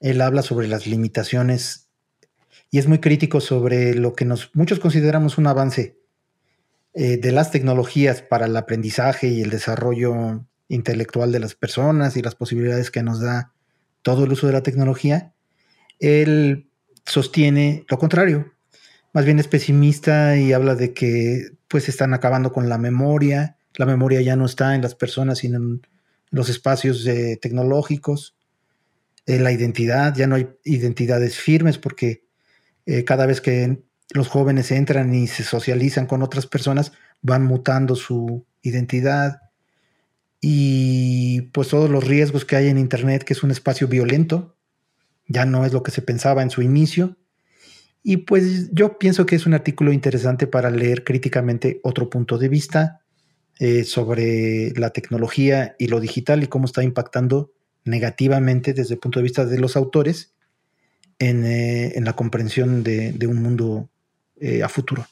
él habla sobre las limitaciones y es muy crítico sobre lo que nos, muchos consideramos un avance eh, de las tecnologías para el aprendizaje y el desarrollo intelectual de las personas y las posibilidades que nos da todo el uso de la tecnología. Él sostiene lo contrario. Más bien es pesimista y habla de que pues están acabando con la memoria. La memoria ya no está en las personas, sino en los espacios eh, tecnológicos. Eh, la identidad, ya no hay identidades firmes porque eh, cada vez que los jóvenes entran y se socializan con otras personas, van mutando su identidad y pues todos los riesgos que hay en Internet, que es un espacio violento, ya no es lo que se pensaba en su inicio. Y pues yo pienso que es un artículo interesante para leer críticamente otro punto de vista eh, sobre la tecnología y lo digital y cómo está impactando negativamente desde el punto de vista de los autores eh, en, la comprensión de, un mundo eh, a futuro.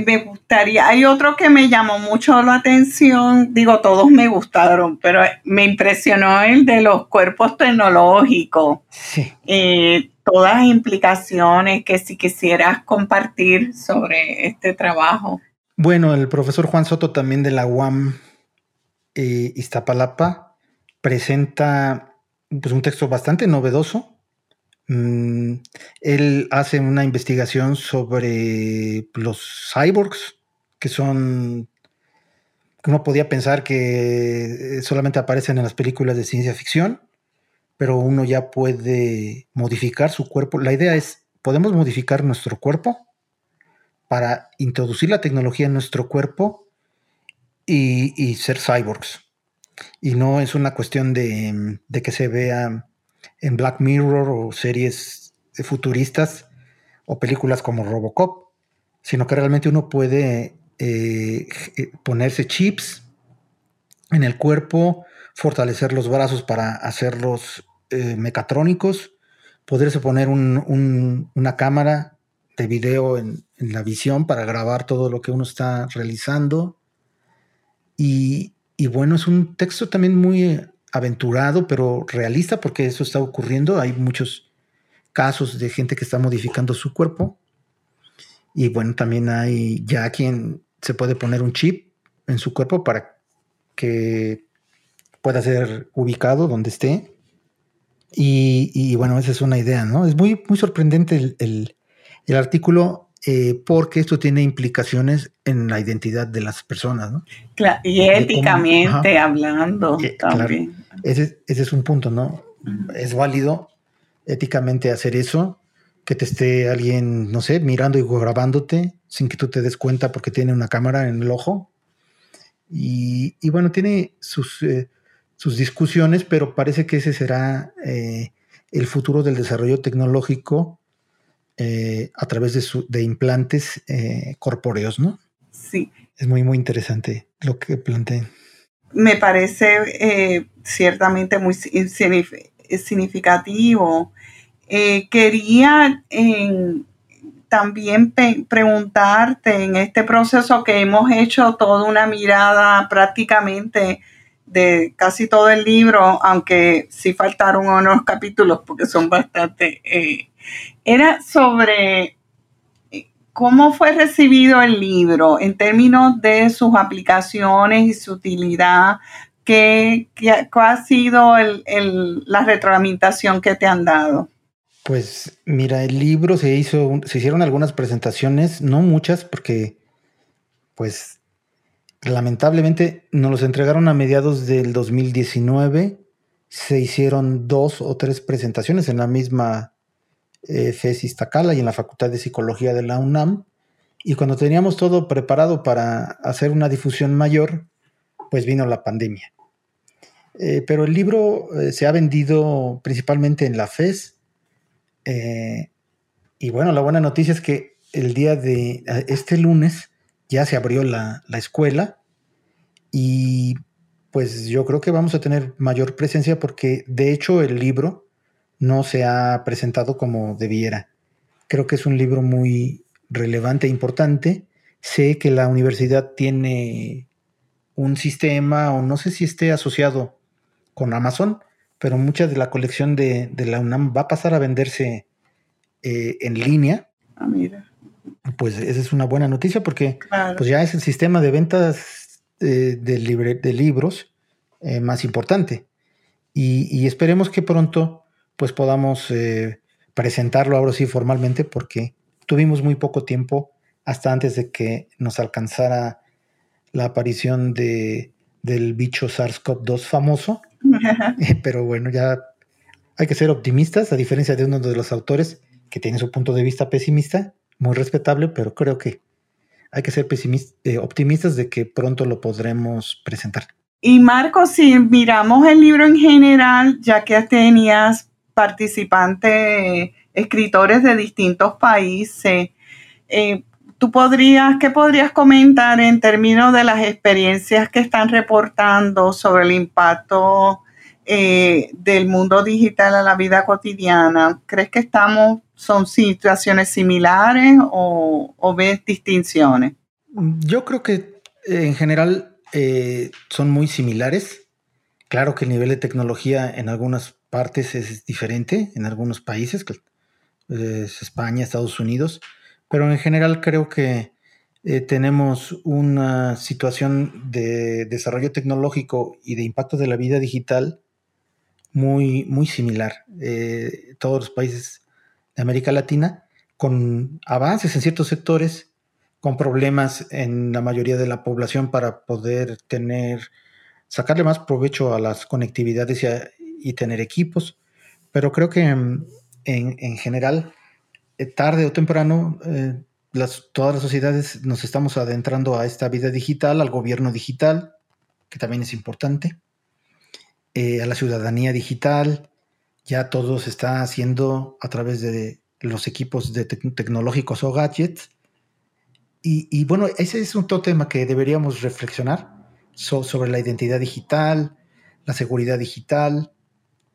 Me gustaría, hay otro que me llamó mucho la atención, digo, todos me gustaron, pero me impresionó el de los cuerpos tecnológicos. Sí. todas las implicaciones que si quisieras compartir sobre este trabajo. Bueno, el profesor Juan Soto también de la UAM Iztapalapa presenta pues un texto bastante novedoso. Mm, él hace una investigación sobre los cyborgs, que son, uno podía pensar que solamente aparecen en las películas de ciencia ficción, pero uno ya puede modificar su cuerpo. La idea es, podemos modificar nuestro cuerpo para introducir la tecnología en nuestro cuerpo y, ser cyborgs. Y no es una cuestión de, que se vea en Black Mirror o series futuristas o películas como Robocop, sino que realmente uno puede eh, ponerse chips en el cuerpo, fortalecer los brazos para hacerlos eh, mecatrónicos, poderse poner una cámara de video en, la visión para grabar todo lo que uno está realizando. Y, bueno, es un texto también muy aventurado, pero realista, porque eso está ocurriendo. Hay muchos casos de gente que está modificando su cuerpo. Y bueno, también hay ya quien se puede poner un chip en su cuerpo para que pueda ser ubicado donde esté. Y, bueno, esa es una idea, ¿no? Es muy, muy sorprendente el, artículo eh, porque esto tiene implicaciones en la identidad de las personas, ¿no? y éticamente hablando eh, también. Ese, es un punto, ¿no? Es válido éticamente hacer eso, que te esté alguien, no sé, mirando y grabándote sin que tú te des cuenta porque tiene una cámara en el ojo. Y, bueno, tiene sus, eh, sus discusiones, pero parece que ese será eh, el futuro del desarrollo tecnológico eh, a través de, de implantes eh, corpóreos, ¿no? Sí. Es muy, muy interesante lo que planteé. Me parece ciertamente muy significativo. quería también preguntarte en este proceso que hemos hecho toda una mirada prácticamente de casi todo el libro, aunque sí faltaron unos capítulos porque son bastante, eh, era sobre eh, cómo fue recibido el libro en términos de sus aplicaciones y su utilidad, ¿qué, ha sido la retroalimentación que te han dado? Pues mira, el libro se hizo, se hicieron algunas presentaciones, no muchas, porque pues lamentablemente nos los entregaron a mediados del 2019. Se hicieron dos o tres presentaciones en la misma eh, FES Tacala y en la Facultad de Psicología de la UNAM. Y cuando teníamos todo preparado para hacer una difusión mayor, pues vino la pandemia. Eh, pero el libro eh, se ha vendido principalmente en la FES. Eh, y bueno, la buena noticia es que el día de este lunes ya se abrió la, escuela y pues yo creo que vamos a tener mayor presencia porque de hecho el libro no se ha presentado como debiera. Creo que es un libro muy relevante e importante. Sé que la universidad tiene un sistema, o no sé si esté asociado con Amazon, pero mucha de la colección de, la UNAM va a pasar a venderse eh, en línea. Ah, mira pues esa es una buena noticia porque pues ya es el sistema de ventas eh, de, libros eh, más importante. Y, esperemos que pronto pues podamos eh, presentarlo ahora sí formalmente porque tuvimos muy poco tiempo hasta antes de que nos alcanzara la aparición de, del bicho SARS-CoV-2 famoso. *laughs* Pero bueno, ya hay que ser optimistas, a diferencia de uno de los autores que tiene su punto de vista pesimista muy respetable, pero creo que hay que ser eh, optimistas de que pronto lo podremos presentar. Y Marco, si miramos el libro en general, ya que tenías participantes, escritores de distintos países, eh, ¿tú podrías, qué podrías comentar en términos de las experiencias que están reportando sobre el impacto eh, del mundo digital a la vida cotidiana? ¿Crees que estamos son situaciones similares o, ves distinciones? Yo creo que eh, en general eh, son muy similares. Claro que el nivel de tecnología en algunas es diferente, en algunos países, es España, Estados Unidos, pero en general creo que eh, tenemos una situación de desarrollo tecnológico y de impacto de la vida digital muy, muy similar. todos los países de América Latina, con avances en ciertos sectores, con problemas en la mayoría de la población para poder tener, sacarle más provecho a las conectividades y, tener equipos, pero creo que en, en general, eh, tarde o temprano, eh, todas las sociedades nos estamos adentrando a esta vida digital, al gobierno digital, que también es importante, eh, a la ciudadanía digital. Ya todo se está haciendo a través de los equipos de tecnológicos o gadgets. Y, bueno, ese es un tema que deberíamos reflexionar sobre la identidad digital, la seguridad digital.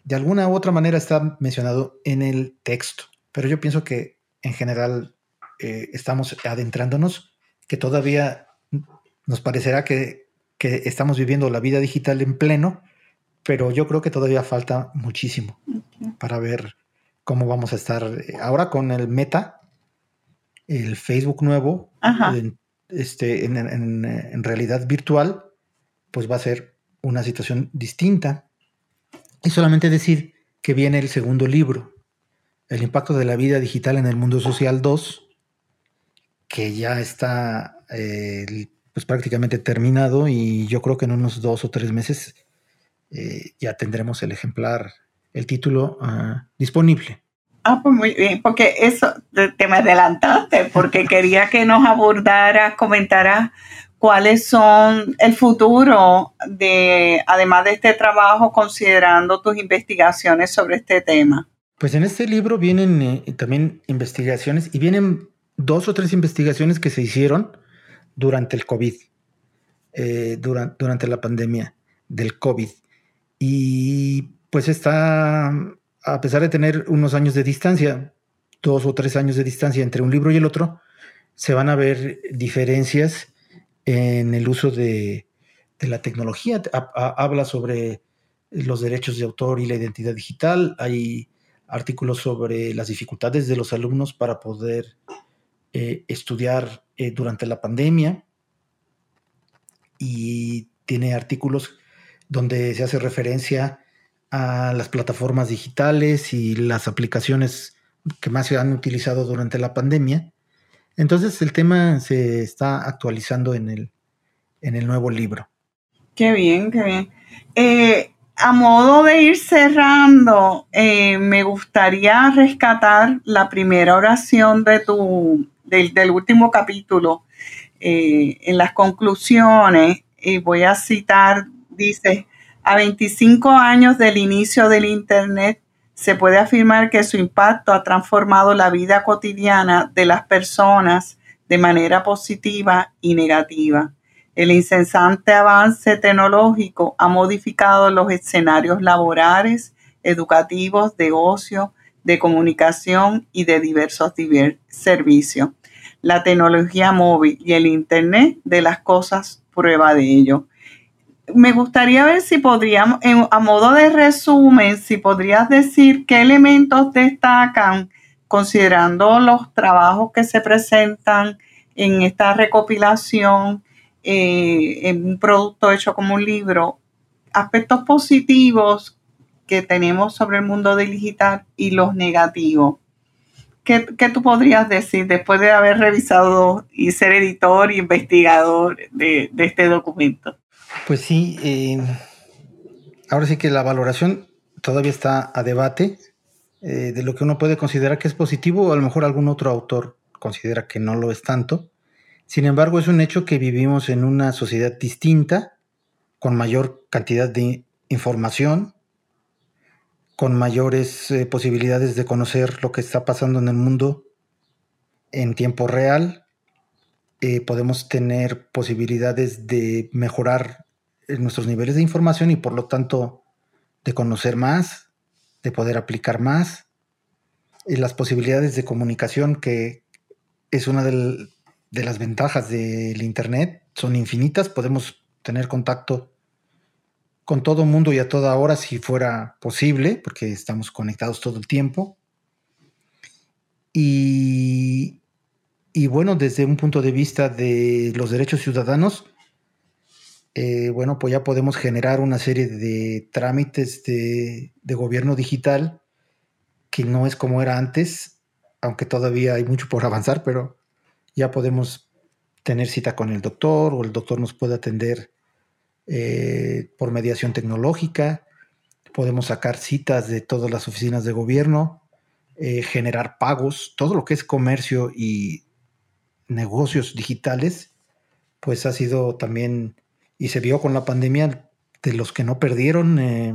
De alguna u otra manera está mencionado en el texto, pero yo pienso que en general eh, estamos adentrándonos, que todavía nos parecerá que, que estamos viviendo la vida digital en pleno, pero yo creo que todavía falta muchísimo para ver cómo vamos a estar eh, ahora con el Meta, el Facebook nuevo, en, este, en, realidad virtual, pues va a ser una situación distinta. Y solamente decir que viene el segundo libro, El impacto de la vida digital en el mundo social 2, que ya está eh, pues prácticamente terminado y yo creo que en unos dos o tres meses eh, ya tendremos el ejemplar, el título ah, disponible. Ah, pues muy bien, porque eso te me adelantaste, porque quería que nos abordaras, comentaras cuáles son el futuro de, además de este trabajo, considerando tus investigaciones sobre este tema. Pues en este libro vienen eh, también investigaciones y vienen dos o tres investigaciones que se hicieron durante el COVID, eh, durante, durante la pandemia del COVID. Y pues está, a pesar de tener unos años de distancia, dos o tres años de distancia entre un libro y el otro, se van a ver diferencias en el uso de, la tecnología. habla sobre los derechos de autor y la identidad digital. Hay artículos sobre las dificultades de los alumnos para poder eh, estudiar eh, durante la pandemia. Y tiene artículos donde se hace referencia a las plataformas digitales y las aplicaciones que más se han utilizado durante la pandemia. Entonces el tema se está actualizando en el, en el nuevo libro. Qué bien, qué bien. Eh, a modo de ir cerrando, eh, me gustaría rescatar la primera oración de tu, del, último capítulo. Eh, en las conclusiones, y voy a citar dice, a 25 años del inicio del Internet, se puede afirmar que su impacto ha transformado la vida cotidiana de las personas de manera positiva y negativa. El incesante avance tecnológico ha modificado los escenarios laborales, educativos, de ocio, de comunicación y de diversos servicios. La tecnología móvil y el Internet de las cosas prueba de ello me gustaría ver si podríamos, a modo de resumen, si podrías decir qué elementos destacan considerando los trabajos que se presentan en esta recopilación, eh, en un producto hecho como un libro, aspectos positivos que tenemos sobre el mundo digital y los negativos. ¿Qué, tú podrías decir después de haber revisado y ser editor y investigador de este documento? Pues sí, eh, ahora sí que la valoración todavía está a debate eh, de lo que uno puede considerar que es positivo o a lo mejor algún otro autor considera que no lo es tanto. Sin embargo, es un hecho que vivimos en una sociedad distinta, con mayor cantidad de información, con mayores eh, posibilidades de conocer lo que está pasando en el mundo en tiempo real. Podemos tener posibilidades de mejorar nuestros niveles de información y por lo tanto de conocer más, de poder aplicar más, y las posibilidades de comunicación que es una de las ventajas del Internet, son infinitas, podemos tener contacto con todo mundo y a toda hora si fuera posible, porque estamos conectados todo el tiempo. Y, y bueno, desde un punto de vista de los derechos ciudadanos, eh, bueno, pues ya podemos generar una serie de trámites de, gobierno digital que no es como era antes, aunque todavía hay mucho por avanzar, pero ya podemos tener cita con el doctor o el doctor nos puede atender eh, por mediación tecnológica. podemos sacar citas de todas las oficinas de gobierno, eh, generar pagos, todo lo que es comercio y negocios digitales, pues ha sido también, y se vio con la pandemia, de los que no perdieron eh,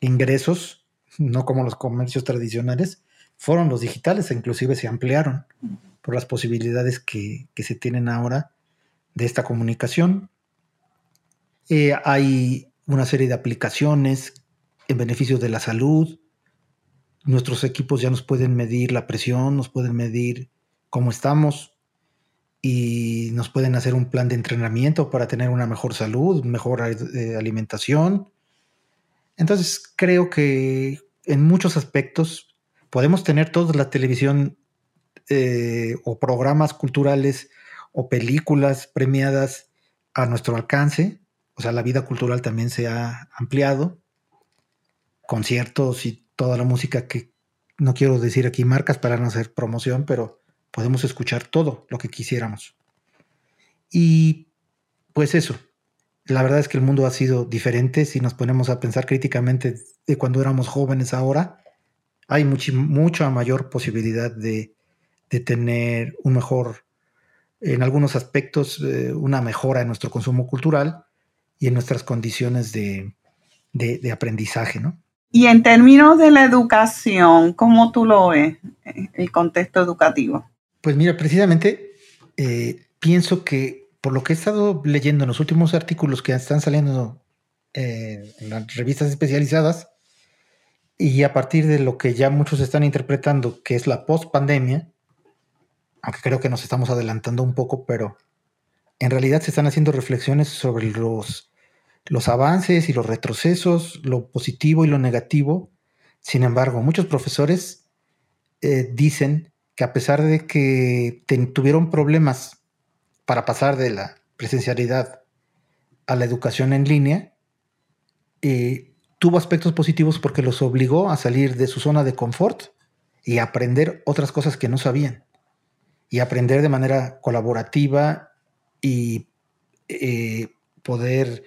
ingresos, no como los comercios tradicionales, fueron los digitales, e inclusive se ampliaron por las posibilidades que, se tienen ahora de esta comunicación. Eh, hay una serie de aplicaciones en beneficio de la salud. Nuestros equipos ya nos pueden medir la presión, nos pueden medir cómo estamos y nos pueden hacer un plan de entrenamiento para tener una mejor salud, mejor eh, alimentación. Entonces creo que en muchos aspectos podemos tener toda la televisión eh, o programas culturales o películas premiadas a nuestro alcance. O sea, la vida cultural también se ha ampliado. Conciertos y toda la música que no quiero decir aquí marcas para no hacer promoción, pero podemos escuchar todo lo que quisiéramos. Y pues eso, la verdad es que el mundo ha sido diferente si nos ponemos a pensar críticamente de cuando éramos jóvenes ahora. Hay mucha mayor posibilidad de de tener un mejor, en algunos aspectos, eh, una mejora en nuestro consumo cultural y en nuestras condiciones de, aprendizaje, ¿no? Y en términos de la educación, ¿cómo tú lo ves, el contexto educativo? Pues mira, precisamente eh, pienso que por lo que he estado leyendo en los últimos artículos que están saliendo eh, en las revistas especializadas, y a partir de lo que ya muchos están interpretando, que es la post-pandemia, aunque creo que nos estamos adelantando un poco, pero en realidad se están haciendo reflexiones sobre los, los avances y los retrocesos, lo positivo y lo negativo. Sin embargo, muchos profesores eh, dicen que a pesar de que tuvieron problemas para pasar de la presencialidad a la educación en línea, eh, tuvo aspectos positivos porque los obligó a salir de su zona de confort y aprender otras cosas que no sabían y aprender de manera colaborativa y eh, poder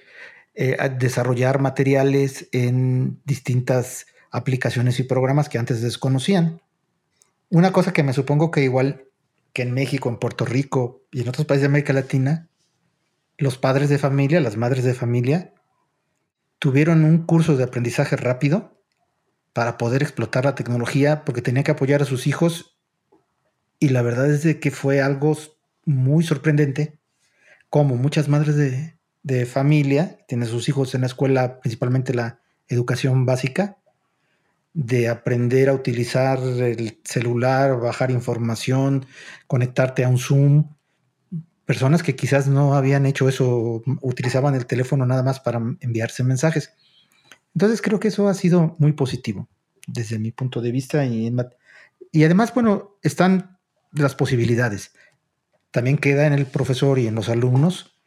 eh, desarrollar materiales en distintas aplicaciones y programas que antes desconocían. Una cosa que me supongo que igual que en México, en Puerto Rico y en otros países de América Latina, los padres de familia, las madres de familia, tuvieron un curso de aprendizaje rápido para poder explotar la tecnología porque tenía que apoyar a sus hijos y la verdad es de que fue algo muy sorprendente, como muchas madres de, familia, tienen sus hijos en la escuela, principalmente la educación básica, de aprender a utilizar el celular, bajar información, conectarte a un Zoom. Personas que quizás no habían hecho eso, utilizaban el teléfono nada más para enviarse mensajes. Entonces creo que eso ha sido muy positivo desde mi punto de vista y, además, bueno, están las posibilidades. También queda en el profesor y en los alumnos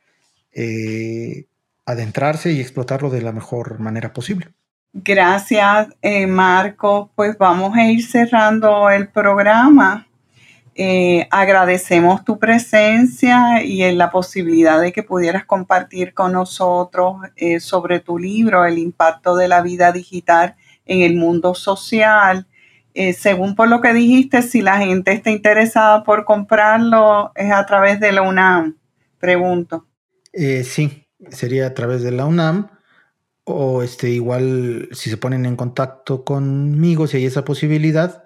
eh, adentrarse y explotarlo de la mejor manera posible. Gracias, eh, Marco. Pues vamos a ir cerrando el programa. Eh, agradecemos tu presencia y la posibilidad de que pudieras compartir con nosotros sobre tu libro, El impacto de la vida digital en el mundo social. Eh, según por lo que dijiste, si la gente está interesada por comprarlo, es a través de la UNAM. Pregunto. Eh, sí, sería a través de la UNAM o este igual si se ponen en contacto conmigo si hay esa posibilidad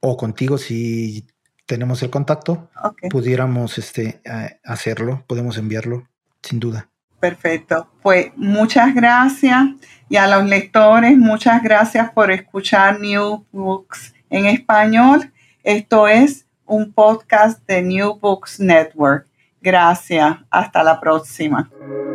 o contigo si tenemos el contacto pudiéramos este hacerlo podemos enviarlo sin duda Perfecto. Pues muchas gracias y a los lectores, muchas gracias por escuchar New Books en español. Esto es un podcast de New Books Network. Gracias. Hasta la próxima.